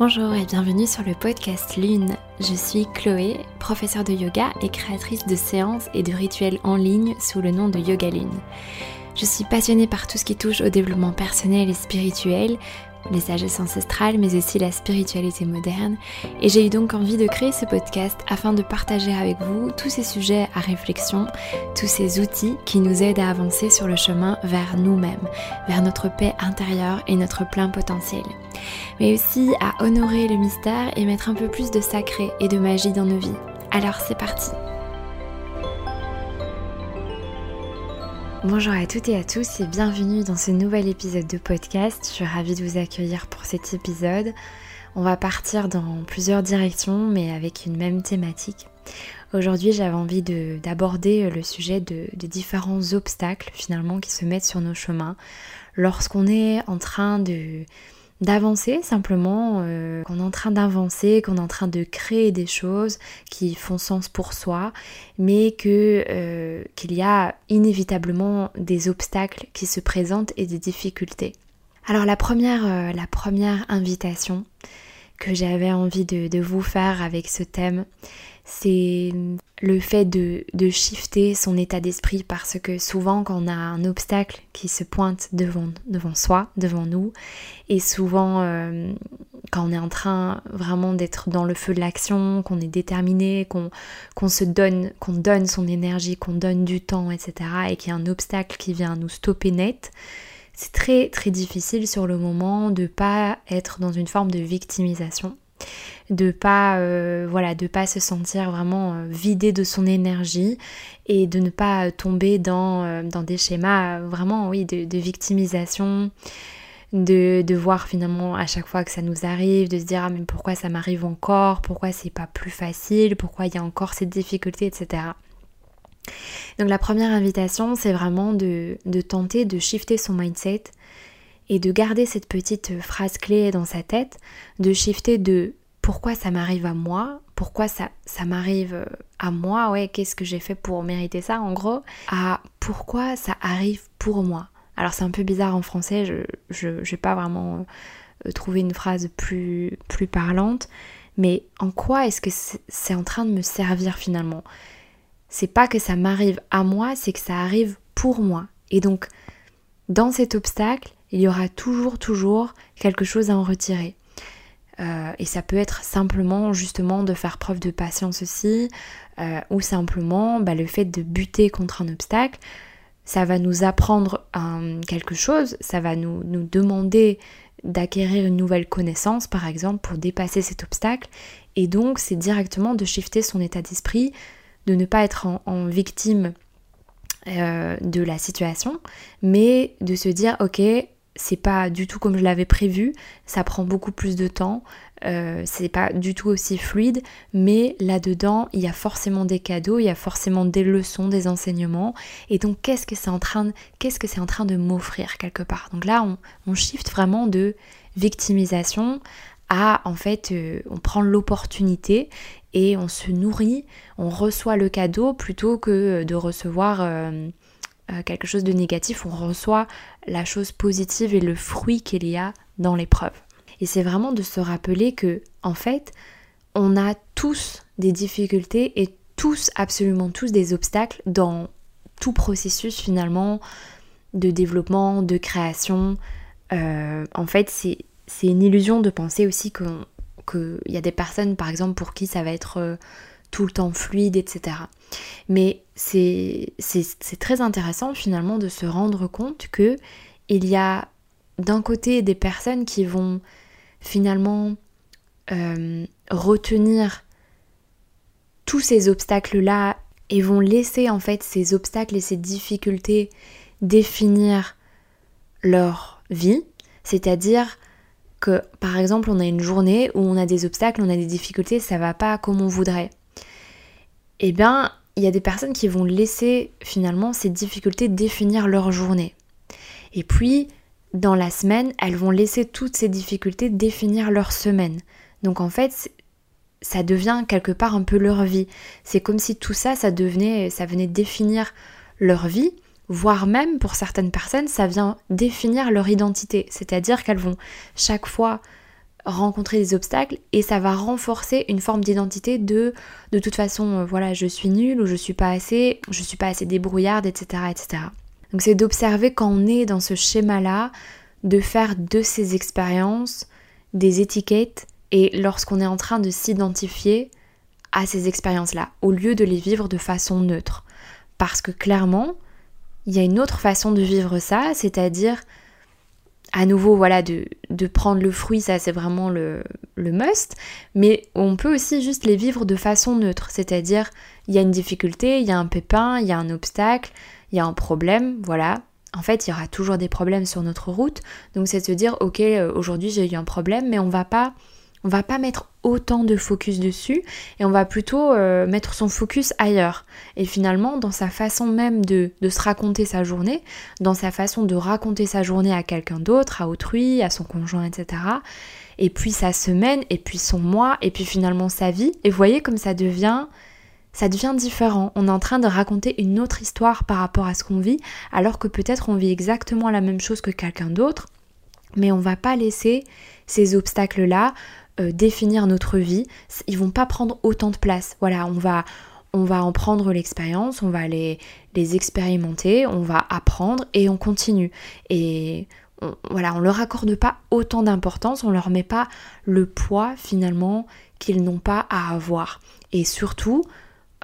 Bonjour et bienvenue sur le podcast Lune. Je suis Chloé, professeure de yoga et créatrice de séances et de rituels en ligne sous le nom de Yoga Lune. Je suis passionnée par tout ce qui touche au développement personnel et spirituel, les sagesses ancestrales, mais aussi la spiritualité moderne. Et j'ai eu donc envie de créer ce podcast afin de partager avec vous tous ces sujets à réflexion, tous ces outils qui nous aident à avancer sur le chemin vers nous-mêmes, vers notre paix intérieure et notre plein potentiel. Mais aussi à honorer le mystère et mettre un peu plus de sacré et de magie dans nos vies. Alors c'est parti Bonjour à toutes et à tous et bienvenue dans ce nouvel épisode de podcast. Je suis ravie de vous accueillir pour cet épisode. On va partir dans plusieurs directions mais avec une même thématique. Aujourd'hui j'avais envie d'aborder le sujet de, de différents obstacles finalement qui se mettent sur nos chemins lorsqu'on est en train de d'avancer simplement, euh, qu'on est en train d'avancer, qu'on est en train de créer des choses qui font sens pour soi, mais que euh, qu'il y a inévitablement des obstacles qui se présentent et des difficultés. Alors la première, euh, la première invitation que j'avais envie de, vous faire avec ce thème, c'est le fait de, shifter son état d'esprit parce que souvent quand on a un obstacle qui se pointe devant, devant soi, devant nous, et souvent euh, quand on est en train vraiment d'être dans le feu de l'action, qu'on est déterminé, qu'on se donne, qu'on donne son énergie, qu'on donne du temps, etc., et qu'il y a un obstacle qui vient nous stopper net, c'est très très difficile sur le moment de pas être dans une forme de victimisation de pas euh, voilà de pas se sentir vraiment euh, vidé de son énergie et de ne pas tomber dans, euh, dans des schémas vraiment oui de, victimisation de, de, voir finalement à chaque fois que ça nous arrive de se dire ah mais pourquoi ça m'arrive encore? Pourquoi c'est pas plus facile? Pourquoi il y a encore cette difficulté etc donc la première invitation c'est vraiment de, tenter de shifter son mindset et de garder cette petite phrase clé dans sa tête, de shifter de pourquoi ça m'arrive à moi, pourquoi ça, m'arrive à moi, ouais, qu'est-ce que j'ai fait pour mériter ça en gros, à pourquoi ça arrive pour moi. Alors c'est un peu bizarre en français, je n'ai pas vraiment euh, trouvé une phrase plus, plus parlante, mais en quoi est-ce que c'est en train de me servir finalement? C'est pas que ça m'arrive à moi, c'est que ça arrive pour moi. Et donc, dans cet obstacle, il y aura toujours, toujours quelque chose à en retirer. Euh, et ça peut être simplement justement de faire preuve de patience aussi, euh, ou simplement bah, le fait de buter contre un obstacle. Ça va nous apprendre quelque chose, ça va nous, nous demander d'acquérir une nouvelle connaissance par exemple pour dépasser cet obstacle. Et donc c'est directement de shifter son état d'esprit, de ne pas être en, victime euh, de la situation, mais de se dire ok c'est pas du tout comme je l'avais prévu, ça prend beaucoup plus de temps, euh, c'est pas du tout aussi fluide, mais là-dedans, il y a forcément des cadeaux, il y a forcément des leçons, des enseignements, et donc qu'est-ce que c'est en train de, qu'est-ce que c'est en train de m'offrir quelque part? Donc là, on, on shift vraiment de victimisation en fait, euh, on prend l'opportunité et on se nourrit, on reçoit le cadeau plutôt que de recevoir euh, euh, quelque chose de négatif, on reçoit la chose positive et le fruit qu'il y a dans l'épreuve. Et c'est vraiment de se rappeler que, en fait, on a tous des difficultés et tous, absolument tous, des obstacles dans tout processus finalement de développement, de création. Euh, en fait, c'est une illusion de penser aussi qu'il y a des personnes, par exemple, pour qui ça va être euh, tout le temps fluide, etc. Mais c'est très intéressant finalement de se rendre compte que il y a d'un côté des personnes qui vont finalement euh, retenir tous ces obstacles-là et vont laisser en fait ces obstacles et ces difficultés définir leur vie, c'est-à-dire que par exemple on a une journée où on a des obstacles, on a des difficultés, ça va pas comme on voudrait eh bien, il y a des personnes qui vont laisser finalement ces difficultés définir leur journée. Et puis, dans la semaine, elles vont laisser toutes ces difficultés définir leur semaine. Donc en fait, ça devient quelque part un peu leur vie. C'est comme si tout ça, ça devenait, ça venait définir leur vie, voire même pour certaines personnes, ça vient définir leur identité. C'est-à-dire qu'elles vont chaque fois rencontrer des obstacles et ça va renforcer une forme d'identité de de toute façon euh, voilà je suis nulle ou je suis pas assez je suis pas assez débrouillarde etc etc donc c'est d'observer quand on est dans ce schéma là de faire de ces expériences des étiquettes et lorsqu'on est en train de s'identifier à ces expériences là au lieu de les vivre de façon neutre parce que clairement il y a une autre façon de vivre ça c'est-à-dire à nouveau, voilà, de, prendre le fruit, ça c'est vraiment le, must, mais on peut aussi juste les vivre de façon neutre, c'est-à-dire il y a une difficulté, il y a un pépin, il y a un obstacle, il y a un problème, voilà. En fait, il y aura toujours des problèmes sur notre route, donc c'est de se dire, ok, euh, aujourd'hui j'ai eu un problème, mais on va pas on va pas mettre autant de focus dessus et on va plutôt euh, mettre son focus ailleurs. Et finalement, dans sa façon même de, se raconter sa journée, dans sa façon de raconter sa journée à quelqu'un d'autre, à autrui, à son conjoint, etc. Et puis sa semaine, et puis son mois, et puis finalement sa vie. Et vous voyez comme ça devient, ça devient différent. On est en train de raconter une autre histoire par rapport à ce qu'on vit, alors que peut-être on vit exactement la même chose que quelqu'un d'autre, mais on va pas laisser ces obstacles-là euh, définir notre vie, ils vont pas prendre autant de place. Voilà, on va, on va en prendre l'expérience, on va les, les expérimenter, on va apprendre et on continue. Et on, voilà, on leur accorde pas autant d'importance, on leur met pas le poids finalement qu'ils n'ont pas à avoir. Et surtout,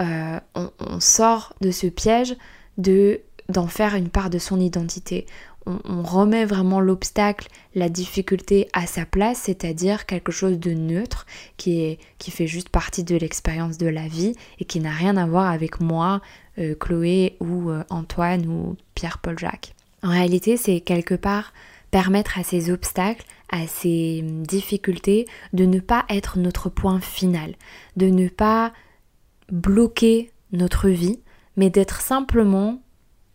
euh, on, on, sort de ce piège de d'en faire une part de son identité on, remet vraiment l'obstacle, la difficulté à sa place, c'est-à-dire quelque chose de neutre qui, est, qui fait juste partie de l'expérience de la vie et qui n'a rien à voir avec moi, euh, Chloé ou euh, Antoine ou Pierre-Paul Jacques. En réalité, c'est quelque part permettre à ces obstacles, à ces difficultés de ne pas être notre point final, de ne pas bloquer notre vie, mais d'être simplement,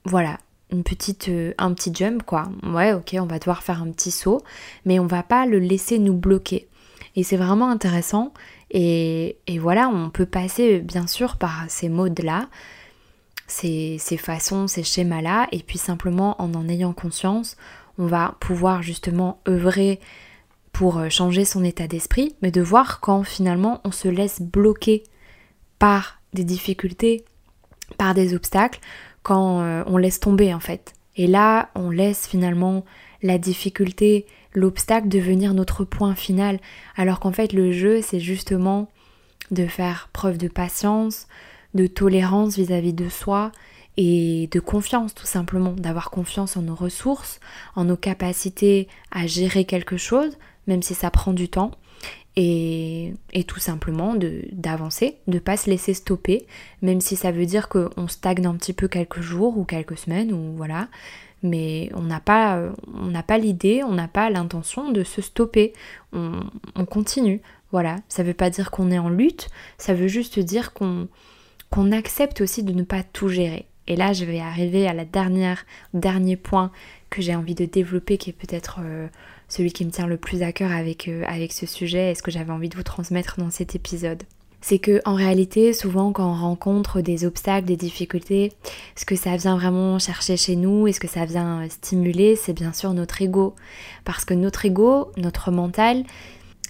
voilà, petite, euh, un petit jump quoi. Ouais, ok, on va devoir faire un petit saut, mais on va pas le laisser nous bloquer. Et c'est vraiment intéressant. Et, voilà, on peut passer bien sûr par ces modes-là, ces, ces façons, ces schémas-là, et puis simplement en en ayant conscience, on va pouvoir justement œuvrer pour euh, changer son état d'esprit, mais de voir quand finalement on se laisse bloquer par des difficultés, par des obstacles, quand euh, on laisse tomber en fait. Et là, on laisse finalement la difficulté, l'obstacle devenir notre point final, alors qu'en fait le jeu c'est justement de faire preuve de patience, de tolérance vis-à-vis de soi et de confiance tout simplement, d'avoir confiance en nos ressources, en nos capacités à gérer quelque chose, même si ça prend du temps, et, tout simplement d'avancer, de ne pas se laisser stopper, même si ça veut dire qu'on stagne un petit peu quelques jours ou quelques semaines voilà, mais on n'a pas, pas l'idée, on n'a pas l'intention de se stopper, on, continue, voilà, ça veut pas dire qu'on est en lutte, ça veut juste dire qu'on qu'on accepte aussi de ne pas tout gérer. Et là, je vais arriver à la dernière, dernier point que j'ai envie de développer, qui est peut-être euh, celui qui me tient le plus à cœur avec, euh, avec ce sujet et ce que j'avais envie de vous transmettre dans cet épisode. C'est que en réalité, souvent quand on rencontre des obstacles, des difficultés, ce que ça vient vraiment chercher chez nous et ce que ça vient euh, stimuler, c'est bien sûr notre ego. Parce que notre ego, notre mental,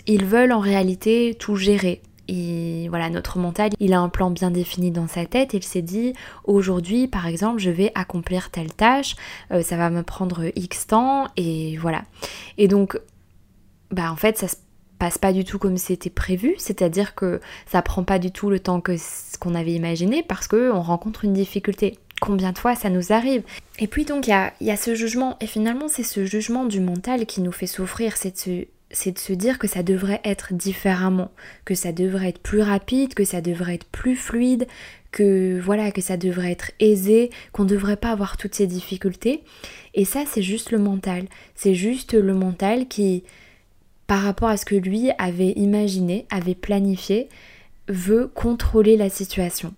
ils veulent en réalité tout gérer voilà, notre mental, il a un plan bien défini dans sa tête. Il s'est dit aujourd'hui, par exemple, je vais accomplir telle tâche, euh, ça va me prendre X temps et voilà. Et donc, bah en fait, ça se passe pas du tout comme c'était prévu, c'est-à-dire que ça prend pas du tout le temps que ce qu'on avait imaginé parce que on rencontre une difficulté. Combien de fois ça nous arrive? Et puis donc il y a, y a, ce jugement, et finalement c'est ce jugement du mental qui nous fait souffrir, c'est c'est de se dire que ça devrait être différemment, que ça devrait être plus rapide, que ça devrait être plus fluide, que voilà, que ça devrait être aisé, qu'on ne devrait pas avoir toutes ces difficultés. Et ça, c'est juste le mental. C'est juste le mental qui, par rapport à ce que lui avait imaginé, avait planifié, veut contrôler la situation.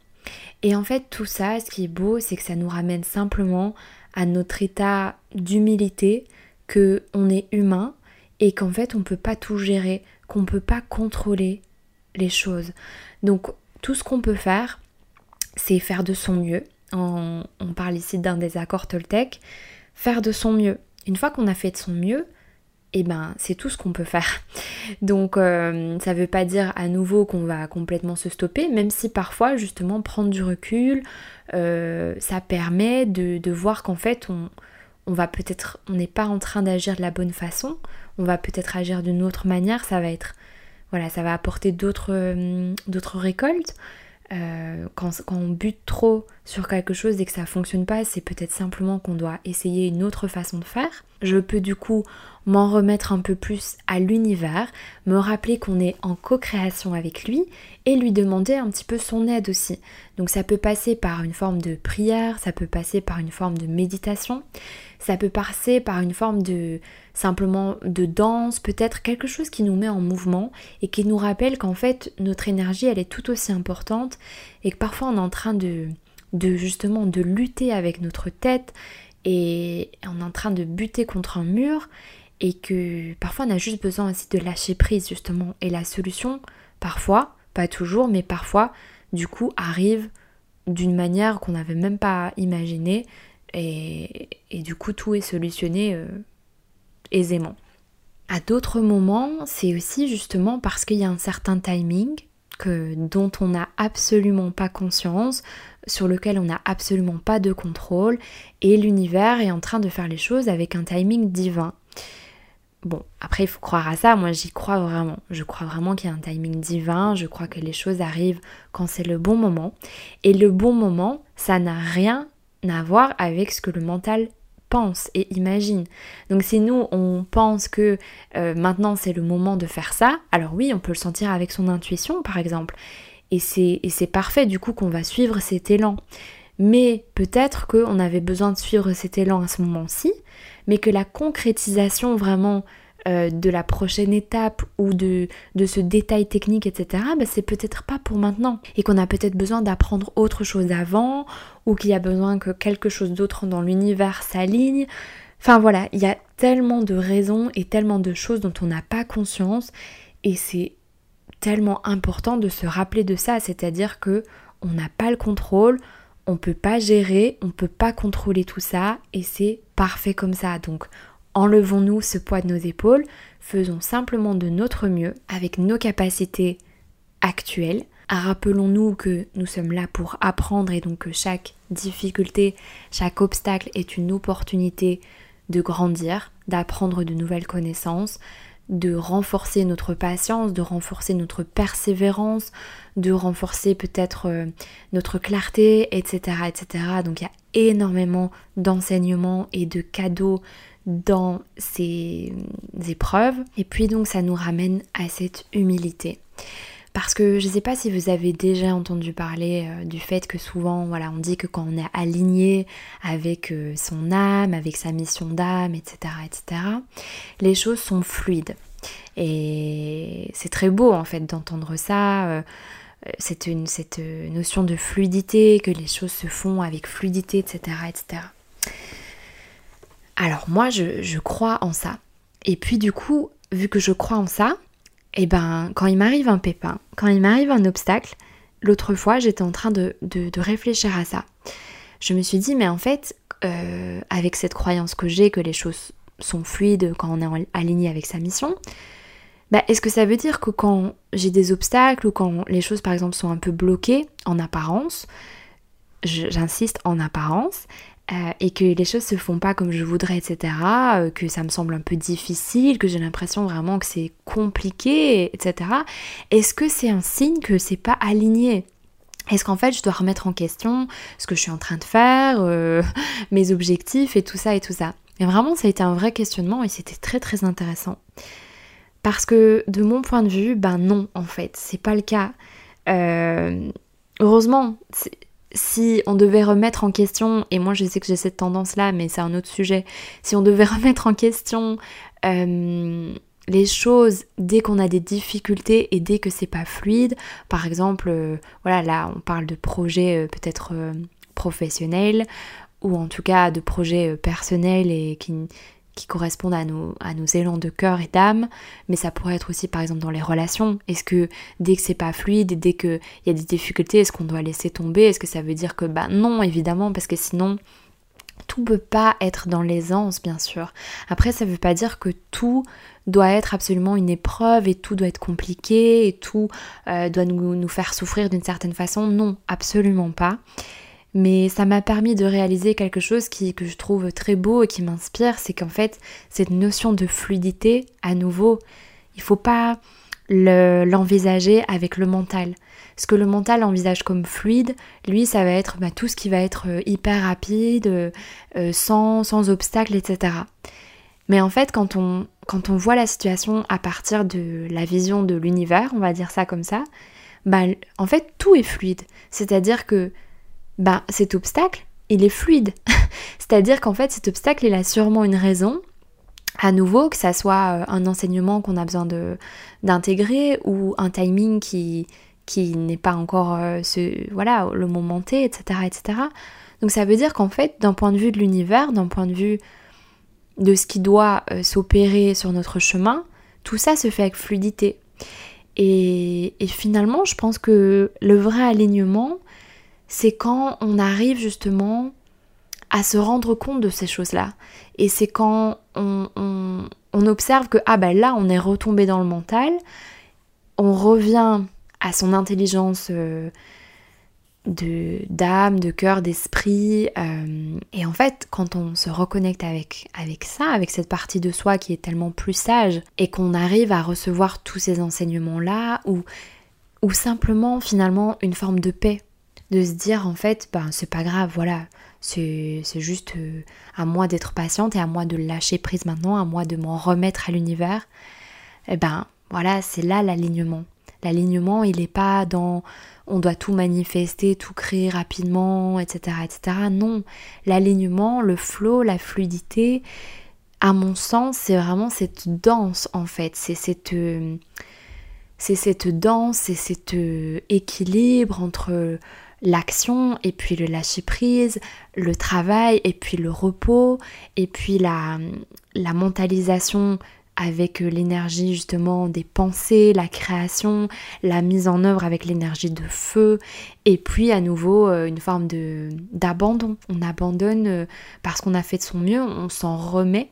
Et en fait, tout ça, ce qui est beau, c'est que ça nous ramène simplement à notre état d'humilité, que on est humain, et qu'en fait on ne peut pas tout gérer, qu'on ne peut pas contrôler les choses. Donc tout ce qu'on peut faire, c'est faire de son mieux. On, parle ici d'un désaccord Toltec. Faire de son mieux. Une fois qu'on a fait de son mieux, eh ben c'est tout ce qu'on peut faire. Donc euh, ça veut pas dire à nouveau qu'on va complètement se stopper, même si parfois justement prendre du recul, euh, ça permet de, voir qu'en fait on va peut-être, on n'est pas en train d'agir de la bonne façon, on va peut-être agir d'une autre manière, ça va être, voilà, ça va apporter d'autres, euh, récoltes. quand, quand, on bute trop sur quelque chose et que ça fonctionne pas, c'est peut-être simplement qu'on doit essayer une autre façon de faire. Je peux du coup m'en remettre un peu plus à l'univers, me rappeler qu'on est en co-création avec lui et lui demander un petit peu son aide aussi. Donc ça peut passer par une forme de prière, ça peut passer par une forme de méditation, ça peut passer par une forme de simplement de danse, peut-être quelque chose qui nous met en mouvement et qui nous rappelle qu'en fait notre énergie elle est tout aussi importante et que parfois on est en train de justement de lutter avec notre tête et on est en train de buter contre un mur et que parfois on a juste besoin aussi de lâcher prise justement. Et la solution parfois, pas toujours mais parfois du coup arrive d'une manière qu'on n'avait même pas imaginée et, du coup tout est solutionné euh, aisément. À d'autres moments, c'est aussi justement parce qu'il y a un certain timing que, dont on n'a absolument pas conscience, sur lequel on n'a absolument pas de contrôle, et l'univers est en train de faire les choses avec un timing divin. Bon, après il faut croire à ça, moi j'y crois vraiment. Je crois vraiment qu'il y a un timing divin, je crois que les choses arrivent quand c'est le bon moment. Et le bon moment, ça n'a rien à voir avec ce que le mental pense et imagine. Donc si nous on pense que euh, maintenant c'est le moment de faire ça, alors oui on peut le sentir avec son intuition par exemple. Et c'est parfait du coup qu'on va suivre cet élan. Mais peut-être qu'on avait besoin de suivre cet élan à ce moment-ci, mais que la concrétisation vraiment euh, de la prochaine étape ou de, de ce détail technique, etc., bah, c'est peut-être pas pour maintenant. Et qu'on a peut-être besoin d'apprendre autre chose avant, ou qu'il y a besoin que quelque chose d'autre dans l'univers s'aligne. Enfin voilà, il y a tellement de raisons et tellement de choses dont on n'a pas conscience. Et c'est tellement important de se rappeler de ça, c'est-à-dire que on n'a pas le contrôle, on peut pas gérer, on peut pas contrôler tout ça et c'est parfait comme ça. Donc Enlevons-nous ce poids de nos épaules, faisons simplement de notre mieux avec nos capacités actuelles. Rappelons-nous que nous sommes là pour apprendre et donc que chaque difficulté, chaque obstacle est une opportunité de grandir, d'apprendre de nouvelles connaissances, de renforcer notre patience, de renforcer notre persévérance, de renforcer peut-être euh, notre clarté, etc., etc. Donc il y a énormément d'enseignements et de cadeaux dans ces épreuves. Et puis donc ça nous ramène à cette humilité. Parce que je ne sais pas si vous avez déjà entendu parler euh, du fait que souvent, voilà, on dit que quand on est aligné avec euh, son âme, avec sa mission d'âme, etc., etc., les choses sont fluides. Et c'est très beau en fait d'entendre ça. Euh, une, cette notion de fluidité, que les choses se font avec fluidité, etc., etc. Alors moi, je, crois en ça. Et puis du coup, vu que je crois en ça, eh ben quand il m'arrive un pépin, quand il m'arrive un obstacle, l'autre fois, j'étais en train de, réfléchir à ça. Je me suis dit, mais en fait, euh, avec cette croyance que j'ai que les choses sont fluides quand on est aligné avec sa mission, bah, est-ce que ça veut dire que quand j'ai des obstacles ou quand les choses par exemple sont un peu bloquées en apparence, j'insiste en apparence, euh, et que les choses se font pas comme je voudrais, etc., euh, que ça me semble un peu difficile, que j'ai l'impression vraiment que c'est compliqué, etc., est-ce que c'est un signe que c'est pas aligné? Est-ce qu'en fait je dois remettre en question ce que je suis en train de faire, euh, mes objectifs et tout ça et tout ça? Et vraiment ça a été un vrai questionnement et c'était très très intéressant. Parce que de mon point de vue, ben non en fait, c'est pas le cas. heureusement, si on devait remettre en question, et moi je sais que j'ai cette tendance-là, mais c'est un autre sujet, si on devait remettre en question euh, les choses dès qu'on a des difficultés et dès que c'est pas fluide, par exemple, euh, voilà, là on parle de projets euh, peut-être professionnels, ou en tout cas de projets personnels et qui, qui correspondent à nos, élans de cœur et d'âme, mais ça pourrait être aussi par exemple dans les relations. Est-ce que dès que c'est pas fluide dès qu'il y a des difficultés, est-ce qu'on doit laisser tomber? Est-ce que ça veut dire que bah non évidemment parce que sinon tout peut pas être dans l'aisance, bien sûr. Après, ça veut pas dire que tout doit être absolument une épreuve et tout doit être compliqué et tout euh, doit nous faire souffrir d'une certaine façon. Non, absolument pas. Mais ça m'a permis de réaliser quelque chose qui, que je trouve très beau et qui m'inspire, c'est qu'en fait, cette notion de fluidité, à nouveau, il faut pas l'envisager avec le mental. Ce que le mental envisage comme fluide, lui, ça va être bah, tout ce qui va être euh, hyper rapide, euh, sans, sans obstacle, etc. Mais en fait, quand on, quand on voit la situation à partir de la vision de l'univers, on va dire ça comme ça, bah, en fait, tout est fluide. C'est-à-dire que bah, cet obstacle, il est fluide. C'est-à-dire qu'en fait, cet obstacle, il a sûrement une raison, à nouveau, que ça soit euh, un enseignement qu'on a besoin d'intégrer ou un timing qui, qui n'est pas encore euh, ce, voilà, le moment T, etc., etc. Donc ça veut dire qu'en fait, d'un point de vue de l'univers, d'un point de vue de ce qui doit euh, s'opérer sur notre chemin, tout ça se fait avec fluidité. Et, et, finalement, je pense que le vrai alignement, c'est quand on arrive justement à se rendre compte de ces choses-là. Et c'est quand on, observe que, ah ben là, on est retombé dans le mental, on revient à son intelligence euh, de d'âme, de cœur, d'esprit. Euh, et en fait, quand on se reconnecte avec, avec ça, avec cette partie de soi qui est tellement plus sage, et qu'on arrive à recevoir tous ces enseignements-là, ou, ou simplement finalement une forme de paix, de se dire en fait, ben c'est pas grave, voilà, c'est juste euh, à moi d'être patiente et à moi de lâcher prise maintenant, à moi de m'en remettre à l'univers. Et eh ben voilà, c'est là l'alignement. L'alignement, il n'est pas dans on doit tout manifester, tout créer rapidement, etc. etc. Non, l'alignement, le flow, la fluidité, à mon sens, c'est vraiment cette danse en fait. C'est cette, c'est cette danse, c'est cet équilibre entre l'action et puis le lâcher prise, le travail et puis le repos et puis la, la mentalisation avec l'énergie justement des pensées, la création, la mise en œuvre avec l'énergie de feu, et puis à nouveau euh, une forme de d'abandon. On abandonne euh, parce qu'on a fait de son mieux, on s'en remet,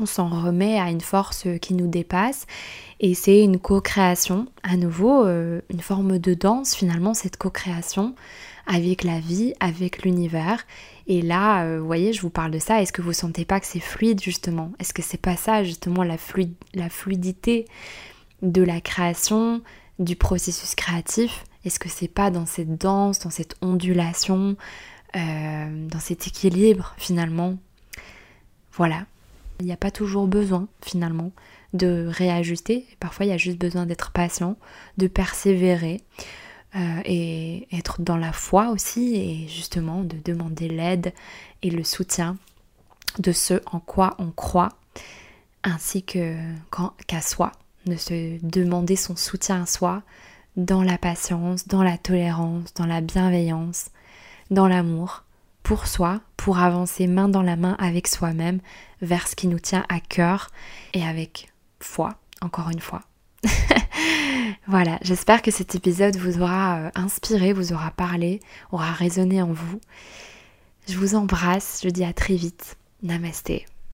on s'en remet à une force qui nous dépasse, et c'est une co-création, à nouveau euh, une forme de danse finalement cette co-création avec la vie, avec l'univers. Et là, euh, vous voyez, je vous parle de ça. Est-ce que vous sentez pas que c'est fluide justement? Est-ce que c'est pas ça justement la, la fluidité de la création, du processus créatif? Est-ce que c'est pas dans cette danse, dans cette ondulation, euh, dans cet équilibre finalement? Voilà. Il n'y a pas toujours besoin finalement de réajuster. Parfois, il y a juste besoin d'être patient, de persévérer. Euh, et être dans la foi aussi et justement de demander l'aide et le soutien de ce en quoi on croit ainsi qu'à soi, de se demander son soutien à soi dans la patience, dans la tolérance, dans la bienveillance, dans l'amour pour soi, pour avancer main dans la main avec soi-même vers ce qui nous tient à cœur et avec foi, encore une fois. voilà, j'espère que cet épisode vous aura euh, inspiré, vous aura parlé, aura résonné en vous. Je vous embrasse, je dis à très vite. Namasté.